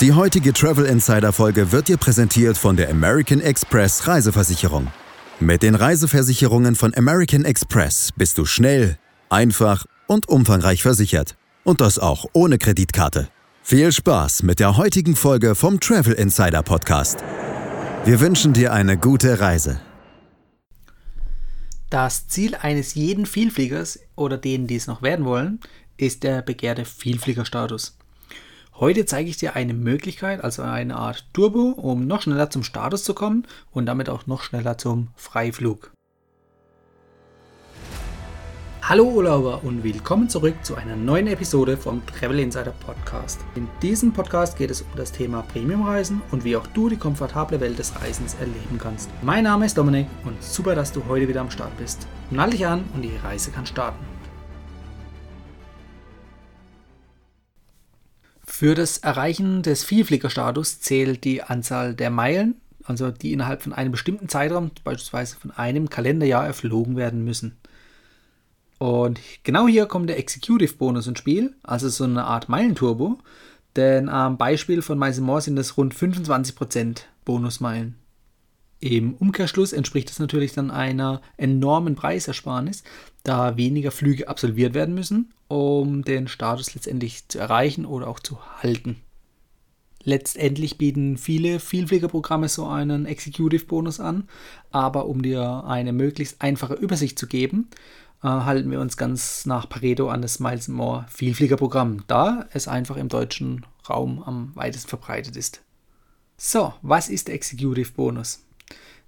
Die heutige Travel Insider Folge wird dir präsentiert von der American Express Reiseversicherung. Mit den Reiseversicherungen von American Express bist du schnell, einfach und umfangreich versichert. Und das auch ohne Kreditkarte. Viel Spaß mit der heutigen Folge vom Travel Insider Podcast. Wir wünschen dir eine gute Reise. Das Ziel eines jeden Vielfliegers oder denen, die es noch werden wollen, ist der begehrte Vielfliegerstatus. Heute zeige ich dir eine Möglichkeit, also eine Art Turbo, um noch schneller zum Status zu kommen und damit auch noch schneller zum Freiflug. Hallo Urlauber und willkommen zurück zu einer neuen Episode vom Travel Insider Podcast. In diesem Podcast geht es um das Thema Premiumreisen und wie auch du die komfortable Welt des Reisens erleben kannst. Mein Name ist Dominik und super, dass du heute wieder am Start bist. Nall dich an und die Reise kann starten. Für das Erreichen des Vielfliegerstatus zählt die Anzahl der Meilen, also die innerhalb von einem bestimmten Zeitraum, beispielsweise von einem Kalenderjahr, erflogen werden müssen. Und genau hier kommt der Executive Bonus ins Spiel, also so eine Art Meilenturbo. Denn am Beispiel von More sind es rund 25% Bonusmeilen. Im Umkehrschluss entspricht das natürlich dann einer enormen Preisersparnis, da weniger Flüge absolviert werden müssen, um den Status letztendlich zu erreichen oder auch zu halten. Letztendlich bieten viele Vielfliegerprogramme so einen Executive Bonus an, aber um dir eine möglichst einfache Übersicht zu geben, äh, halten wir uns ganz nach Pareto an das Miles More Vielfliegerprogramm, da es einfach im deutschen Raum am weitesten verbreitet ist. So, was ist der Executive Bonus?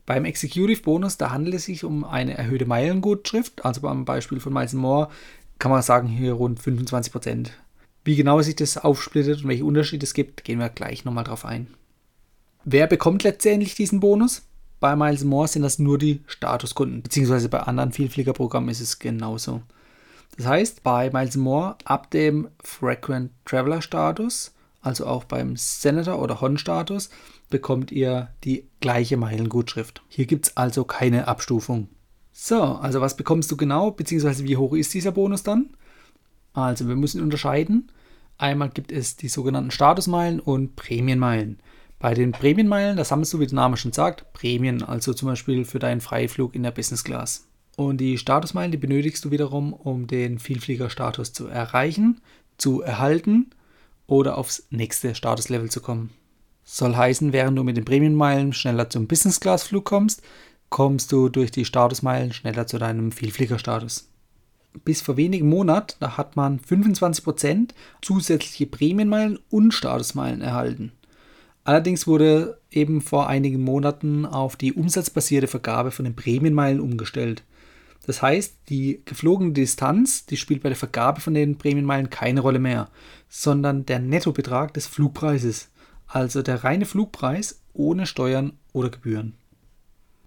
Beim Executive Bonus, da handelt es sich um eine erhöhte Meilengutschrift, also beim Beispiel von Miles More kann man sagen hier rund 25%. Wie genau sich das aufsplittet und welche Unterschiede es gibt, gehen wir gleich nochmal drauf ein. Wer bekommt letztendlich diesen Bonus? Bei Miles More sind das nur die Statuskunden, beziehungsweise bei anderen Vielfliegerprogrammen ist es genauso. Das heißt, bei Miles More ab dem Frequent Traveler Status, also auch beim Senator oder Hon Status, bekommt ihr die gleiche Meilengutschrift. Hier gibt es also keine Abstufung. So, also was bekommst du genau, beziehungsweise wie hoch ist dieser Bonus dann? Also wir müssen unterscheiden. Einmal gibt es die sogenannten Statusmeilen und Prämienmeilen. Bei den Prämienmeilen, das sammelst du, wie der Name schon sagt, Prämien, also zum Beispiel für deinen Freiflug in der Business Class. Und die Statusmeilen, die benötigst du wiederum, um den Vielfliegerstatus zu erreichen, zu erhalten oder aufs nächste Statuslevel zu kommen. Soll heißen, während du mit den Prämienmeilen schneller zum Business Class Flug kommst, kommst du durch die Statusmeilen schneller zu deinem Vielfliegerstatus. Bis vor wenigen Monaten, da hat man 25% zusätzliche Prämienmeilen und Statusmeilen erhalten. Allerdings wurde eben vor einigen Monaten auf die umsatzbasierte Vergabe von den Prämienmeilen umgestellt. Das heißt, die geflogene Distanz, die spielt bei der Vergabe von den Prämienmeilen keine Rolle mehr, sondern der Nettobetrag des Flugpreises, also der reine Flugpreis ohne Steuern oder Gebühren.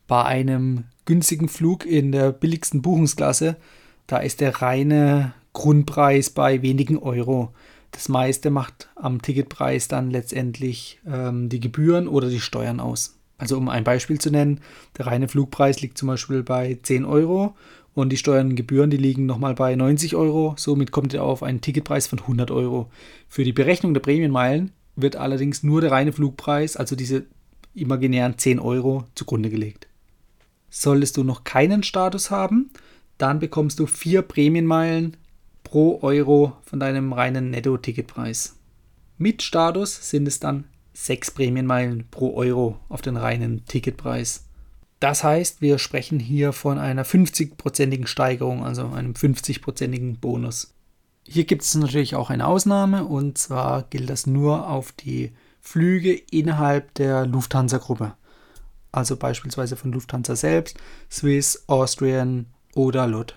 Bei einem günstigen Flug in der billigsten Buchungsklasse, da ist der reine Grundpreis bei wenigen Euro. Das meiste macht am Ticketpreis dann letztendlich ähm, die Gebühren oder die Steuern aus. Also um ein Beispiel zu nennen, der reine Flugpreis liegt zum Beispiel bei 10 Euro und die Steuern und Gebühren, die liegen nochmal bei 90 Euro. Somit kommt ihr auf einen Ticketpreis von 100 Euro. Für die Berechnung der Prämienmeilen wird allerdings nur der reine Flugpreis, also diese imaginären 10 Euro, zugrunde gelegt. Solltest du noch keinen Status haben, dann bekommst du vier Prämienmeilen pro Euro von deinem reinen Netto-Ticketpreis. Mit Status sind es dann 6 Prämienmeilen pro Euro auf den reinen Ticketpreis. Das heißt, wir sprechen hier von einer 50-prozentigen Steigerung, also einem 50-prozentigen Bonus. Hier gibt es natürlich auch eine Ausnahme und zwar gilt das nur auf die Flüge innerhalb der Lufthansa-Gruppe. Also beispielsweise von Lufthansa selbst, Swiss, Austrian oder LUT.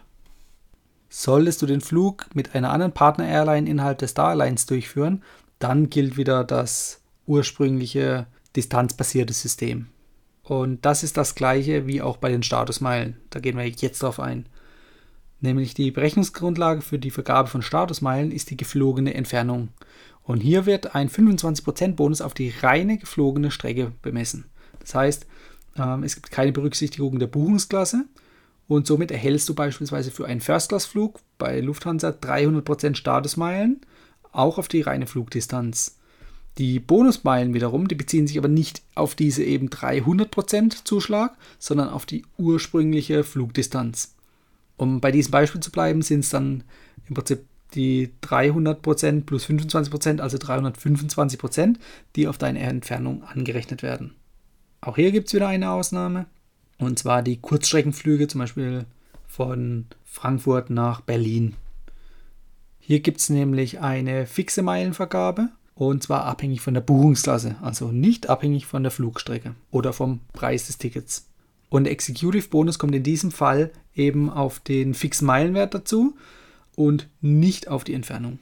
Solltest du den Flug mit einer anderen Partner-Airline innerhalb des Star Alliance durchführen, dann gilt wieder das ursprüngliche distanzbasierte System. Und das ist das gleiche wie auch bei den Statusmeilen. Da gehen wir jetzt drauf ein. Nämlich die Berechnungsgrundlage für die Vergabe von Statusmeilen ist die geflogene Entfernung. Und hier wird ein 25% Bonus auf die reine geflogene Strecke bemessen. Das heißt, ähm, es gibt keine Berücksichtigung der Buchungsklasse, und somit erhältst du beispielsweise für einen First-Class-Flug bei Lufthansa 300% Statusmeilen, auch auf die reine Flugdistanz. Die Bonusmeilen wiederum, die beziehen sich aber nicht auf diese eben 300% Zuschlag, sondern auf die ursprüngliche Flugdistanz. Um bei diesem Beispiel zu bleiben, sind es dann im Prinzip die 300% plus 25%, also 325%, die auf deine Entfernung angerechnet werden. Auch hier gibt es wieder eine Ausnahme, und zwar die Kurzstreckenflüge, zum Beispiel von Frankfurt nach Berlin. Hier gibt es nämlich eine fixe Meilenvergabe und zwar abhängig von der Buchungsklasse, also nicht abhängig von der Flugstrecke oder vom Preis des Tickets. Und der Executive Bonus kommt in diesem Fall eben auf den fixen Meilenwert dazu und nicht auf die Entfernung.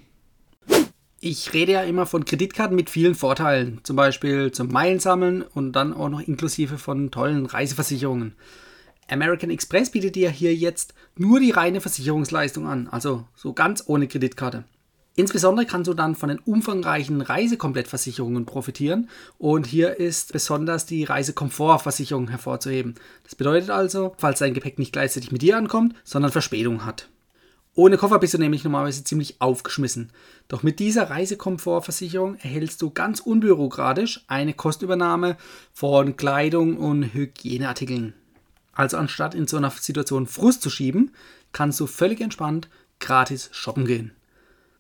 Ich rede ja immer von Kreditkarten mit vielen Vorteilen, zum Beispiel zum Meilensammeln und dann auch noch inklusive von tollen Reiseversicherungen. American Express bietet dir hier jetzt nur die reine Versicherungsleistung an, also so ganz ohne Kreditkarte. Insbesondere kannst du dann von den umfangreichen Reisekomplettversicherungen profitieren und hier ist besonders die Reisekomfortversicherung hervorzuheben. Das bedeutet also, falls dein Gepäck nicht gleichzeitig mit dir ankommt, sondern Verspätung hat. Ohne Koffer bist du nämlich normalerweise ziemlich aufgeschmissen. Doch mit dieser Reisekomfortversicherung erhältst du ganz unbürokratisch eine Kostübernahme von Kleidung und Hygieneartikeln. Also anstatt in so einer Situation Frust zu schieben, kannst du völlig entspannt gratis shoppen gehen.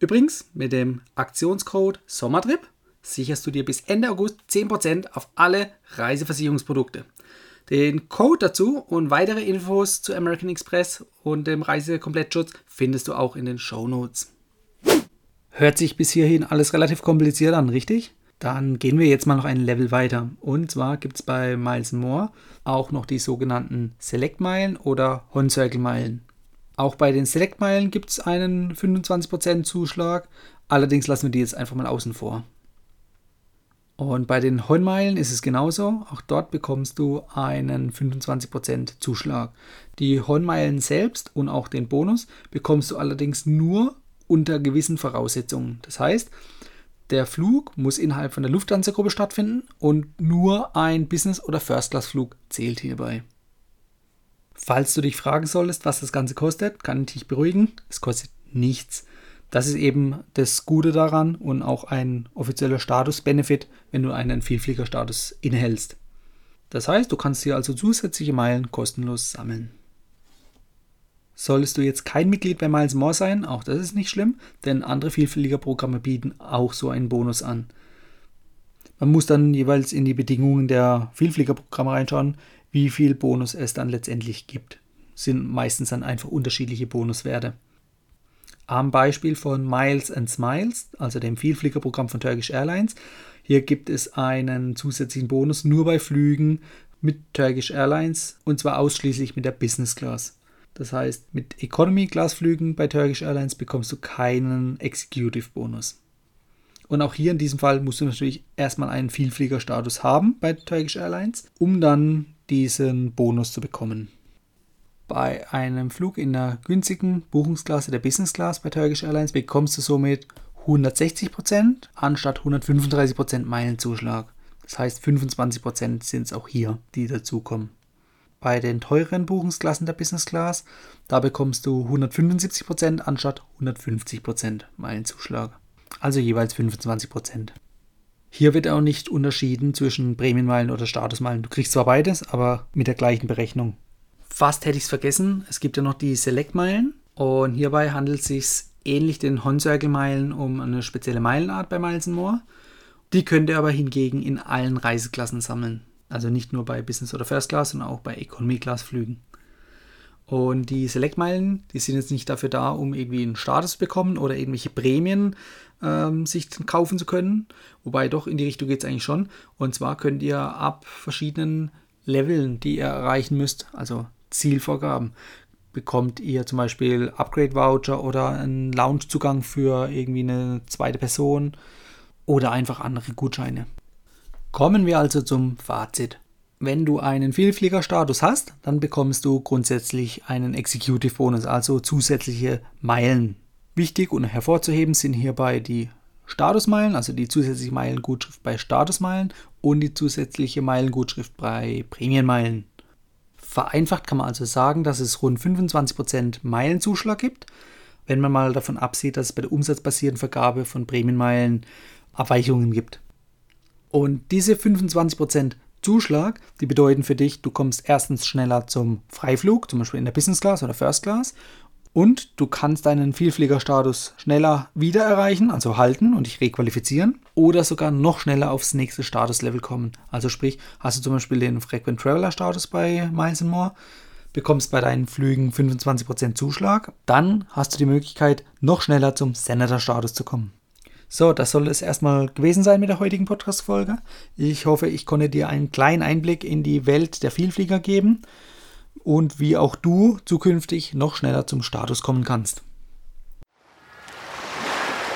Übrigens, mit dem Aktionscode Sommertrip sicherst du dir bis Ende August 10% auf alle Reiseversicherungsprodukte. Den Code dazu und weitere Infos zu American Express und dem Reisekomplettschutz findest du auch in den Show Notes. Hört sich bis hierhin alles relativ kompliziert an, richtig? Dann gehen wir jetzt mal noch ein Level weiter. Und zwar gibt es bei Miles More auch noch die sogenannten Select-Meilen oder Hon-Circle-Meilen. Auch bei den Select-Meilen gibt es einen 25% Zuschlag. Allerdings lassen wir die jetzt einfach mal außen vor. Und bei den Hon-Meilen ist es genauso. Auch dort bekommst du einen 25% Zuschlag. Die Hon-Meilen selbst und auch den Bonus bekommst du allerdings nur unter gewissen Voraussetzungen. Das heißt, der Flug muss innerhalb von der Lufthansa-Gruppe stattfinden und nur ein Business- oder First-Class-Flug zählt hierbei. Falls du dich fragen solltest, was das Ganze kostet, kann ich dich beruhigen. Es kostet nichts. Das ist eben das Gute daran und auch ein offizieller Status-Benefit, wenn du einen Vielfliegerstatus innehältst. Das heißt, du kannst hier also zusätzliche Meilen kostenlos sammeln. Solltest du jetzt kein Mitglied bei Miles More sein, auch das ist nicht schlimm, denn andere Vielfliegerprogramme bieten auch so einen Bonus an. Man muss dann jeweils in die Bedingungen der Vielfliegerprogramme reinschauen, wie viel Bonus es dann letztendlich gibt. Sind meistens dann einfach unterschiedliche Bonuswerte. Am Beispiel von Miles and Smiles, also dem Vielfliegerprogramm von Turkish Airlines, hier gibt es einen zusätzlichen Bonus nur bei Flügen mit Turkish Airlines und zwar ausschließlich mit der Business Class. Das heißt, mit Economy-Class-Flügen bei Turkish Airlines bekommst du keinen Executive-Bonus. Und auch hier in diesem Fall musst du natürlich erstmal einen Vielfliegerstatus haben bei Turkish Airlines, um dann diesen Bonus zu bekommen. Bei einem Flug in der günstigen Buchungsklasse der Business Class bei Turkish Airlines bekommst du somit 160% anstatt 135% Meilenzuschlag. Das heißt, 25% sind es auch hier, die dazukommen bei den teuren Buchungsklassen der Business Class. Da bekommst du 175% anstatt 150% Meilenzuschlag. Also jeweils 25%. Hier wird auch nicht unterschieden zwischen Prämienmeilen oder Statusmeilen. Du kriegst zwar beides, aber mit der gleichen Berechnung. Fast hätte ich es vergessen. Es gibt ja noch die Select-Meilen. Und hierbei handelt es sich ähnlich den Hon-Circle-Meilen um eine spezielle Meilenart bei Miles More. Die könnt ihr aber hingegen in allen Reiseklassen sammeln. Also nicht nur bei Business oder First Class, sondern auch bei Economy Class Flügen. Und die Select-Meilen, die sind jetzt nicht dafür da, um irgendwie einen Status zu bekommen oder irgendwelche Prämien ähm, sich kaufen zu können. Wobei doch in die Richtung geht es eigentlich schon. Und zwar könnt ihr ab verschiedenen Leveln, die ihr erreichen müsst, also Zielvorgaben, bekommt ihr zum Beispiel Upgrade-Voucher oder einen Lounge-Zugang für irgendwie eine zweite Person oder einfach andere Gutscheine. Kommen wir also zum Fazit. Wenn du einen Vielfliegerstatus hast, dann bekommst du grundsätzlich einen Executive Bonus, also zusätzliche Meilen. Wichtig und hervorzuheben sind hierbei die Statusmeilen, also die zusätzliche Meilengutschrift bei Statusmeilen und die zusätzliche Meilengutschrift bei Prämienmeilen. Vereinfacht kann man also sagen, dass es rund 25% Meilenzuschlag gibt, wenn man mal davon absieht, dass es bei der umsatzbasierten Vergabe von Prämienmeilen Abweichungen gibt. Und diese 25% Zuschlag, die bedeuten für dich, du kommst erstens schneller zum Freiflug, zum Beispiel in der Business Class oder First Class, und du kannst deinen Vielfliegerstatus schneller wieder erreichen, also halten und dich requalifizieren, oder sogar noch schneller aufs nächste Statuslevel kommen. Also sprich, hast du zum Beispiel den Frequent Traveler Status bei Miles More, bekommst bei deinen Flügen 25% Zuschlag, dann hast du die Möglichkeit, noch schneller zum Senator-Status zu kommen. So, das soll es erstmal gewesen sein mit der heutigen Podcast-Folge. Ich hoffe, ich konnte dir einen kleinen Einblick in die Welt der Vielflieger geben und wie auch du zukünftig noch schneller zum Status kommen kannst.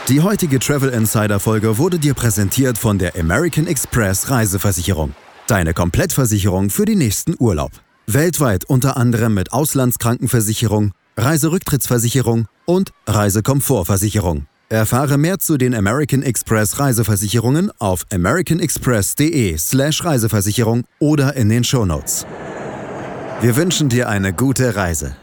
Die heutige Travel Insider Folge wurde dir präsentiert von der American Express Reiseversicherung. Deine Komplettversicherung für den nächsten Urlaub. Weltweit unter anderem mit Auslandskrankenversicherung, Reiserücktrittsversicherung und Reisekomfortversicherung. Erfahre mehr zu den American Express Reiseversicherungen auf americanexpress.de/slash Reiseversicherung oder in den Shownotes. Wir wünschen dir eine gute Reise.